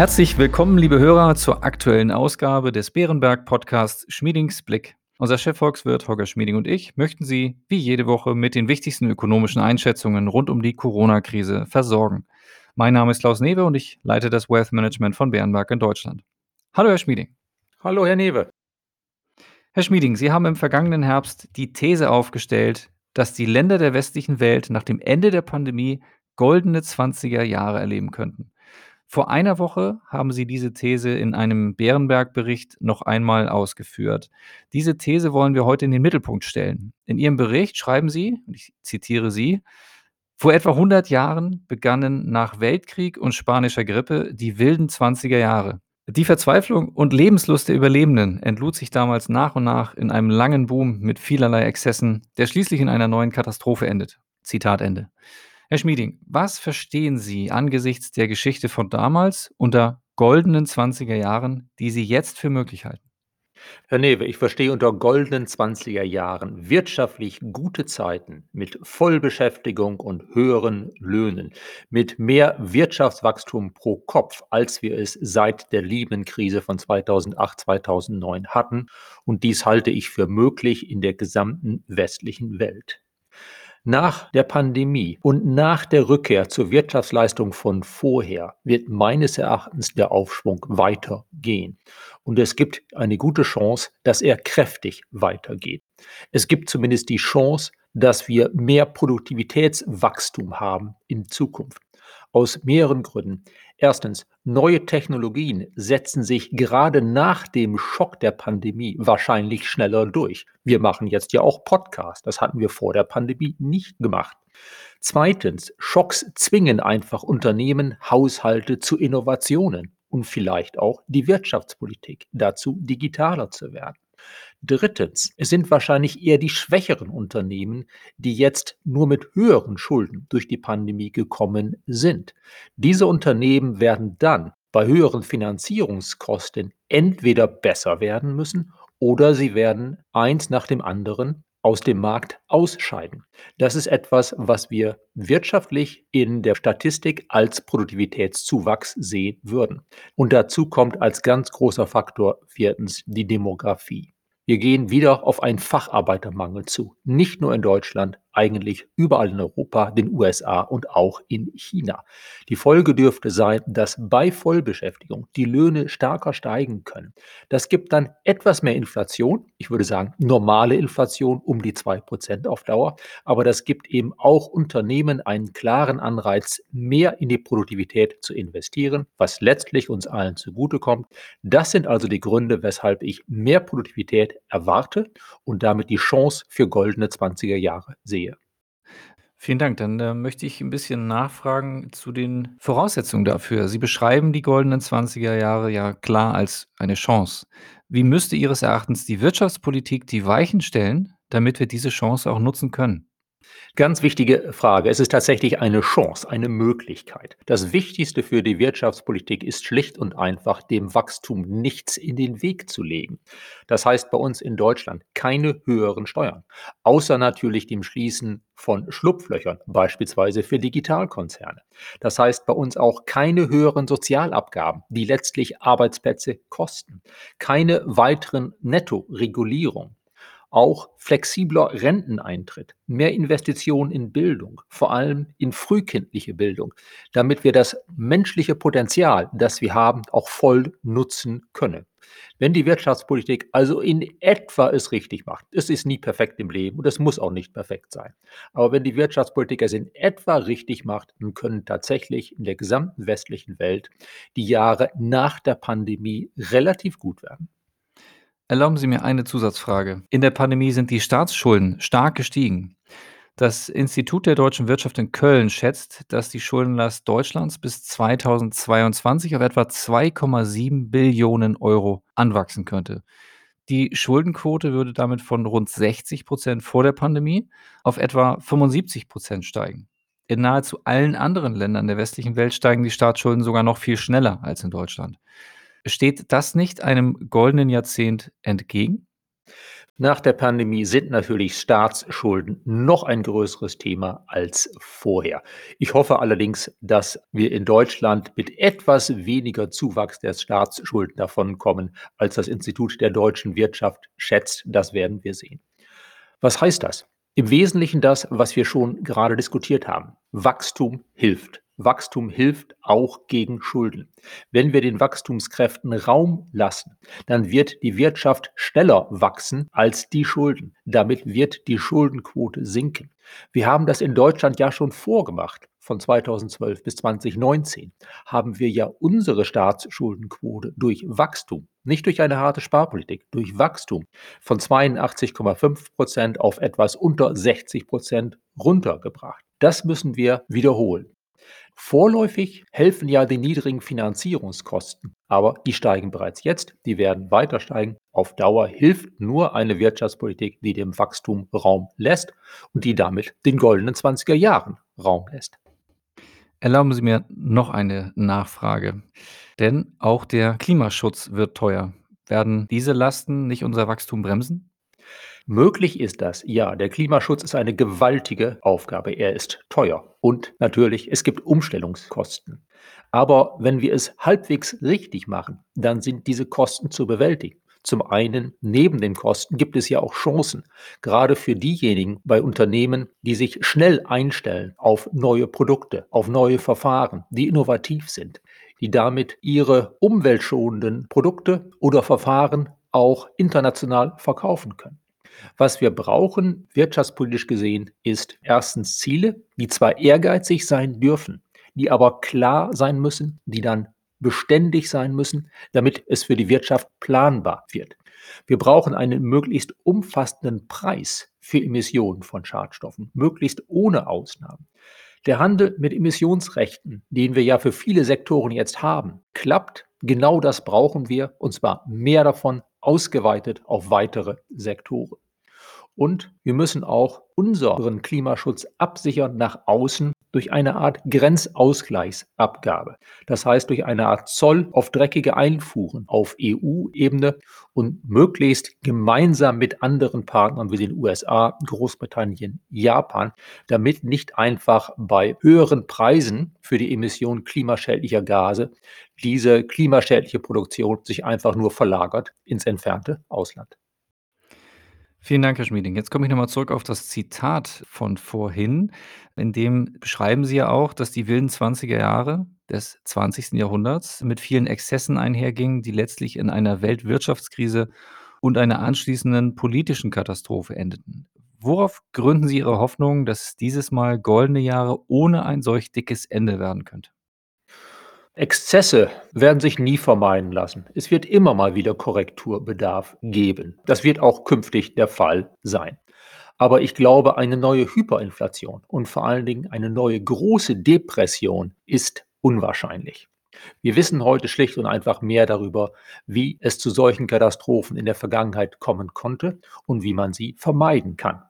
Herzlich willkommen, liebe Hörer, zur aktuellen Ausgabe des Bärenberg Podcasts Schmiedings Blick. Unser Chefvolkswirt Holger Schmieding und ich möchten Sie wie jede Woche mit den wichtigsten ökonomischen Einschätzungen rund um die Corona-Krise versorgen. Mein Name ist Klaus Newe und ich leite das Wealth Management von Bärenberg in Deutschland. Hallo, Herr Schmieding. Hallo, Herr Newe. Herr Schmieding, Sie haben im vergangenen Herbst die These aufgestellt, dass die Länder der westlichen Welt nach dem Ende der Pandemie goldene 20er Jahre erleben könnten. Vor einer Woche haben Sie diese These in einem Bärenberg-Bericht noch einmal ausgeführt. Diese These wollen wir heute in den Mittelpunkt stellen. In Ihrem Bericht schreiben Sie, ich zitiere Sie, vor etwa 100 Jahren begannen nach Weltkrieg und spanischer Grippe die wilden 20er Jahre. Die Verzweiflung und Lebenslust der Überlebenden entlud sich damals nach und nach in einem langen Boom mit vielerlei Exzessen, der schließlich in einer neuen Katastrophe endet. Zitat Ende. Herr Schmieding, was verstehen Sie angesichts der Geschichte von damals unter goldenen 20er Jahren, die Sie jetzt für möglich halten? Herr Newe, ich verstehe unter goldenen 20er Jahren wirtschaftlich gute Zeiten mit Vollbeschäftigung und höheren Löhnen, mit mehr Wirtschaftswachstum pro Kopf, als wir es seit der Lehman-Krise von 2008, 2009 hatten. Und dies halte ich für möglich in der gesamten westlichen Welt. Nach der Pandemie und nach der Rückkehr zur Wirtschaftsleistung von vorher wird meines Erachtens der Aufschwung weitergehen. Und es gibt eine gute Chance, dass er kräftig weitergeht. Es gibt zumindest die Chance, dass wir mehr Produktivitätswachstum haben in Zukunft. Aus mehreren Gründen. Erstens, neue Technologien setzen sich gerade nach dem Schock der Pandemie wahrscheinlich schneller durch. Wir machen jetzt ja auch Podcasts. Das hatten wir vor der Pandemie nicht gemacht. Zweitens, Schocks zwingen einfach Unternehmen, Haushalte zu Innovationen und vielleicht auch die Wirtschaftspolitik dazu, digitaler zu werden. Drittens, es sind wahrscheinlich eher die schwächeren Unternehmen, die jetzt nur mit höheren Schulden durch die Pandemie gekommen sind. Diese Unternehmen werden dann bei höheren Finanzierungskosten entweder besser werden müssen oder sie werden eins nach dem anderen aus dem Markt ausscheiden. Das ist etwas, was wir wirtschaftlich in der Statistik als Produktivitätszuwachs sehen würden. Und dazu kommt als ganz großer Faktor viertens die Demografie. Wir gehen wieder auf einen Facharbeitermangel zu. Nicht nur in Deutschland, eigentlich überall in Europa, den USA und auch in China. Die Folge dürfte sein, dass bei Vollbeschäftigung die Löhne stärker steigen können. Das gibt dann etwas mehr Inflation. Ich würde sagen, normale Inflation um die 2% auf Dauer. Aber das gibt eben auch Unternehmen einen klaren Anreiz, mehr in die Produktivität zu investieren, was letztlich uns allen zugutekommt. Das sind also die Gründe, weshalb ich mehr Produktivität erwarte und damit die Chance für goldene 20er Jahre sehe. Vielen Dank. Dann äh, möchte ich ein bisschen nachfragen zu den Voraussetzungen dafür. Sie beschreiben die goldenen 20er Jahre ja klar als eine Chance. Wie müsste Ihres Erachtens die Wirtschaftspolitik die Weichen stellen, damit wir diese Chance auch nutzen können? Ganz wichtige Frage. Es ist tatsächlich eine Chance, eine Möglichkeit. Das Wichtigste für die Wirtschaftspolitik ist schlicht und einfach, dem Wachstum nichts in den Weg zu legen. Das heißt bei uns in Deutschland keine höheren Steuern, außer natürlich dem Schließen von Schlupflöchern, beispielsweise für Digitalkonzerne. Das heißt bei uns auch keine höheren Sozialabgaben, die letztlich Arbeitsplätze kosten, keine weiteren Nettoregulierungen auch flexibler Renteneintritt, mehr Investitionen in Bildung, vor allem in frühkindliche Bildung, damit wir das menschliche Potenzial, das wir haben, auch voll nutzen können. Wenn die Wirtschaftspolitik also in etwa es richtig macht, es ist nie perfekt im Leben und es muss auch nicht perfekt sein, aber wenn die Wirtschaftspolitik es in etwa richtig macht, dann können tatsächlich in der gesamten westlichen Welt die Jahre nach der Pandemie relativ gut werden. Erlauben Sie mir eine Zusatzfrage. In der Pandemie sind die Staatsschulden stark gestiegen. Das Institut der deutschen Wirtschaft in Köln schätzt, dass die Schuldenlast Deutschlands bis 2022 auf etwa 2,7 Billionen Euro anwachsen könnte. Die Schuldenquote würde damit von rund 60 Prozent vor der Pandemie auf etwa 75 Prozent steigen. In nahezu allen anderen Ländern der westlichen Welt steigen die Staatsschulden sogar noch viel schneller als in Deutschland. Steht das nicht einem goldenen Jahrzehnt entgegen? Nach der Pandemie sind natürlich Staatsschulden noch ein größeres Thema als vorher. Ich hoffe allerdings, dass wir in Deutschland mit etwas weniger Zuwachs der Staatsschulden davonkommen, als das Institut der deutschen Wirtschaft schätzt. Das werden wir sehen. Was heißt das? Im Wesentlichen das, was wir schon gerade diskutiert haben. Wachstum hilft. Wachstum hilft auch gegen Schulden. Wenn wir den Wachstumskräften Raum lassen, dann wird die Wirtschaft schneller wachsen als die Schulden. Damit wird die Schuldenquote sinken. Wir haben das in Deutschland ja schon vorgemacht. Von 2012 bis 2019 haben wir ja unsere Staatsschuldenquote durch Wachstum, nicht durch eine harte Sparpolitik, durch Wachstum von 82,5 Prozent auf etwas unter 60 Prozent runtergebracht. Das müssen wir wiederholen. Vorläufig helfen ja die niedrigen Finanzierungskosten, aber die steigen bereits jetzt, die werden weiter steigen. Auf Dauer hilft nur eine Wirtschaftspolitik, die dem Wachstum Raum lässt und die damit den goldenen 20er Jahren Raum lässt. Erlauben Sie mir noch eine Nachfrage, denn auch der Klimaschutz wird teuer. Werden diese Lasten nicht unser Wachstum bremsen? Möglich ist das, ja. Der Klimaschutz ist eine gewaltige Aufgabe. Er ist teuer und natürlich, es gibt Umstellungskosten. Aber wenn wir es halbwegs richtig machen, dann sind diese Kosten zu bewältigen. Zum einen, neben den Kosten gibt es ja auch Chancen, gerade für diejenigen bei Unternehmen, die sich schnell einstellen auf neue Produkte, auf neue Verfahren, die innovativ sind, die damit ihre umweltschonenden Produkte oder Verfahren auch international verkaufen können. Was wir brauchen, wirtschaftspolitisch gesehen, ist erstens Ziele, die zwar ehrgeizig sein dürfen, die aber klar sein müssen, die dann beständig sein müssen, damit es für die Wirtschaft planbar wird. Wir brauchen einen möglichst umfassenden Preis für Emissionen von Schadstoffen, möglichst ohne Ausnahmen. Der Handel mit Emissionsrechten, den wir ja für viele Sektoren jetzt haben, klappt. Genau das brauchen wir, und zwar mehr davon ausgeweitet auf weitere Sektoren. Und wir müssen auch unseren Klimaschutz absichern nach außen durch eine Art Grenzausgleichsabgabe. Das heißt durch eine Art Zoll auf dreckige Einfuhren auf EU-Ebene und möglichst gemeinsam mit anderen Partnern wie den USA, Großbritannien, Japan, damit nicht einfach bei höheren Preisen für die Emission klimaschädlicher Gase diese klimaschädliche Produktion sich einfach nur verlagert ins entfernte Ausland. Vielen Dank, Herr Schmieding. Jetzt komme ich nochmal zurück auf das Zitat von vorhin. In dem beschreiben Sie ja auch, dass die wilden 20er Jahre des 20. Jahrhunderts mit vielen Exzessen einhergingen, die letztlich in einer Weltwirtschaftskrise und einer anschließenden politischen Katastrophe endeten. Worauf gründen Sie Ihre Hoffnung, dass dieses Mal goldene Jahre ohne ein solch dickes Ende werden könnte? Exzesse werden sich nie vermeiden lassen. Es wird immer mal wieder Korrekturbedarf geben. Das wird auch künftig der Fall sein. Aber ich glaube, eine neue Hyperinflation und vor allen Dingen eine neue große Depression ist unwahrscheinlich. Wir wissen heute schlicht und einfach mehr darüber, wie es zu solchen Katastrophen in der Vergangenheit kommen konnte und wie man sie vermeiden kann.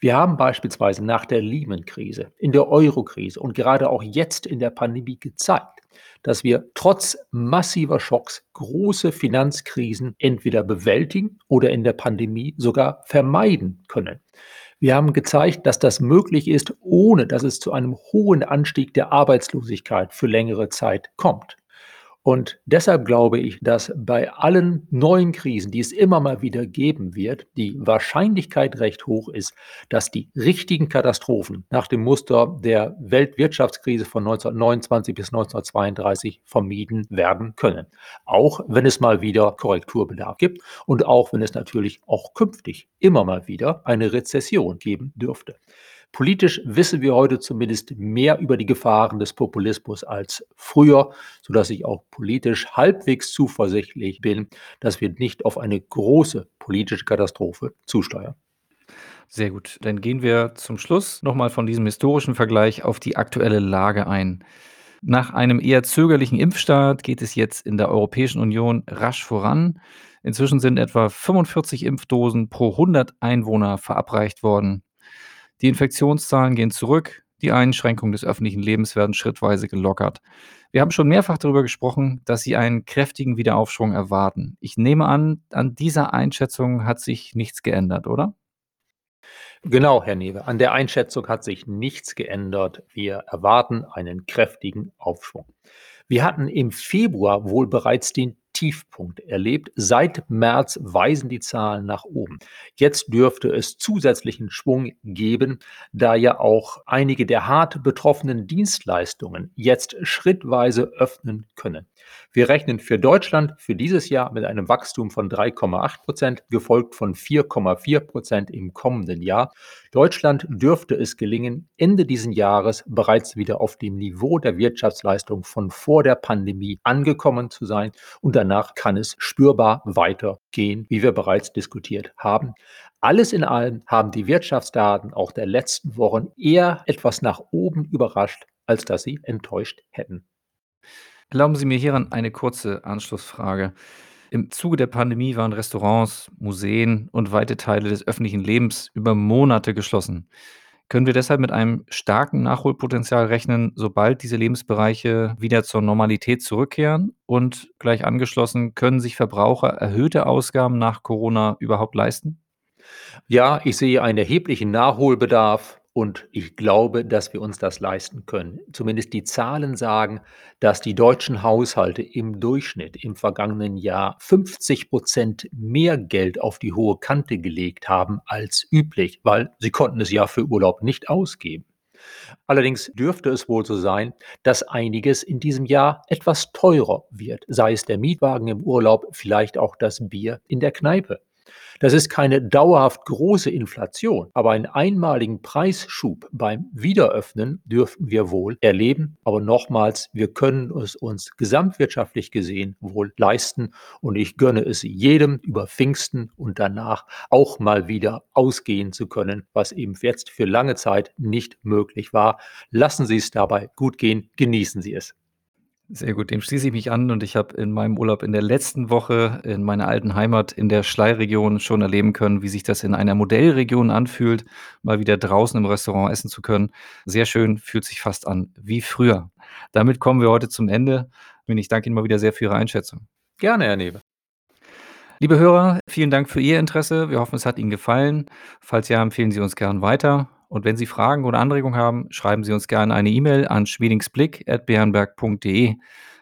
Wir haben beispielsweise nach der Lehman-Krise, in der Euro-Krise und gerade auch jetzt in der Pandemie gezeigt, dass wir trotz massiver Schocks große Finanzkrisen entweder bewältigen oder in der Pandemie sogar vermeiden können. Wir haben gezeigt, dass das möglich ist, ohne dass es zu einem hohen Anstieg der Arbeitslosigkeit für längere Zeit kommt. Und deshalb glaube ich, dass bei allen neuen Krisen, die es immer mal wieder geben wird, die Wahrscheinlichkeit recht hoch ist, dass die richtigen Katastrophen nach dem Muster der Weltwirtschaftskrise von 1929 bis 1932 vermieden werden können. Auch wenn es mal wieder Korrekturbedarf gibt und auch wenn es natürlich auch künftig immer mal wieder eine Rezession geben dürfte. Politisch wissen wir heute zumindest mehr über die Gefahren des Populismus als früher, sodass ich auch politisch halbwegs zuversichtlich bin, dass wir nicht auf eine große politische Katastrophe zusteuern. Sehr gut. Dann gehen wir zum Schluss nochmal von diesem historischen Vergleich auf die aktuelle Lage ein. Nach einem eher zögerlichen Impfstart geht es jetzt in der Europäischen Union rasch voran. Inzwischen sind etwa 45 Impfdosen pro 100 Einwohner verabreicht worden. Die Infektionszahlen gehen zurück, Die Einschränkungen des öffentlichen Lebens werden schrittweise gelockert. Wir haben schon mehrfach darüber gesprochen, dass Sie einen kräftigen Wiederaufschwung erwarten. Ich nehme an, an dieser Einschätzung hat sich nichts geändert, oder? Genau, Herr Newe, an der Einschätzung hat sich nichts geändert. Wir erwarten einen kräftigen Aufschwung. Wir hatten im Februar wohl bereits den Tiefpunkt erlebt. Seit März weisen die Zahlen nach oben. Jetzt dürfte es zusätzlichen Schwung geben, da ja auch einige der hart betroffenen Dienstleistungen jetzt schrittweise öffnen können. Wir rechnen für Deutschland für dieses Jahr mit einem Wachstum von 3,8 Prozent, gefolgt von 4,4 Prozent im kommenden Jahr. Deutschland dürfte es gelingen, Ende dieses Jahres bereits wieder auf dem Niveau der Wirtschaftsleistung von vor der Pandemie angekommen zu sein und danach kann es spürbar weitergehen, wie wir bereits diskutiert haben. Alles in allem haben die Wirtschaftsdaten auch der letzten Wochen eher etwas nach oben überrascht, als dass sie enttäuscht hätten. Erlauben Sie mir hieran eine kurze Anschlussfrage. Im Zuge der Pandemie waren Restaurants, Museen und weite Teile des öffentlichen Lebens über Monate geschlossen. Können wir deshalb mit einem starken Nachholpotenzial rechnen, sobald diese Lebensbereiche wieder zur Normalität zurückkehren? Und gleich angeschlossen, können sich Verbraucher erhöhte Ausgaben nach Corona überhaupt leisten? Ja, ich sehe einen erheblichen Nachholbedarf und ich glaube, dass wir uns das leisten können. Zumindest die Zahlen sagen, dass die deutschen Haushalte im Durchschnitt im vergangenen Jahr 50 Prozent mehr Geld auf die hohe Kante gelegt haben als üblich, weil sie konnten es ja für Urlaub nicht ausgeben. Allerdings dürfte es wohl so sein, dass einiges in diesem Jahr etwas teurer wird, sei es der Mietwagen im Urlaub, vielleicht auch das Bier in der Kneipe. Das ist keine dauerhaft große Inflation, aber einen einmaligen Preisschub beim Wiederöffnen dürften wir wohl erleben. Aber nochmals, wir können es uns gesamtwirtschaftlich gesehen wohl leisten und ich gönne es jedem über Pfingsten und danach auch mal wieder ausgehen zu können, was eben jetzt für lange Zeit nicht möglich war. Lassen Sie es dabei gut gehen, genießen Sie es. Sehr gut, dem schließe ich mich an und ich habe in meinem Urlaub in der letzten Woche in meiner alten Heimat in der Schlei-Region schon erleben können, wie sich das in einer Modellregion anfühlt, mal wieder draußen im Restaurant essen zu können. Sehr schön, fühlt sich fast an wie früher. Damit kommen wir heute zum Ende und ich danke Ihnen mal wieder sehr für Ihre Einschätzung. Gerne, Herr Newe. Liebe Hörer, vielen Dank für Ihr Interesse. Wir hoffen, es hat Ihnen gefallen. Falls ja, empfehlen Sie uns gern weiter. Und wenn Sie Fragen oder Anregungen haben, schreiben Sie uns gerne eine E-Mail an schmiedingsblick.bernberg.de.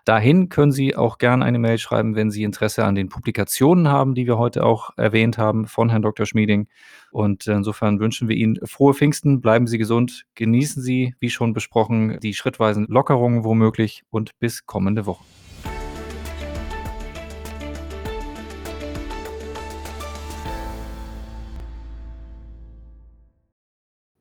Dahin können Sie auch gerne eine Mail schreiben, wenn Sie Interesse an den Publikationen haben, die wir heute auch erwähnt haben von Herrn Dr. Schmieding. Und insofern wünschen wir Ihnen frohe Pfingsten, bleiben Sie gesund, genießen Sie, wie schon besprochen, die schrittweisen Lockerungen womöglich und bis kommende Woche.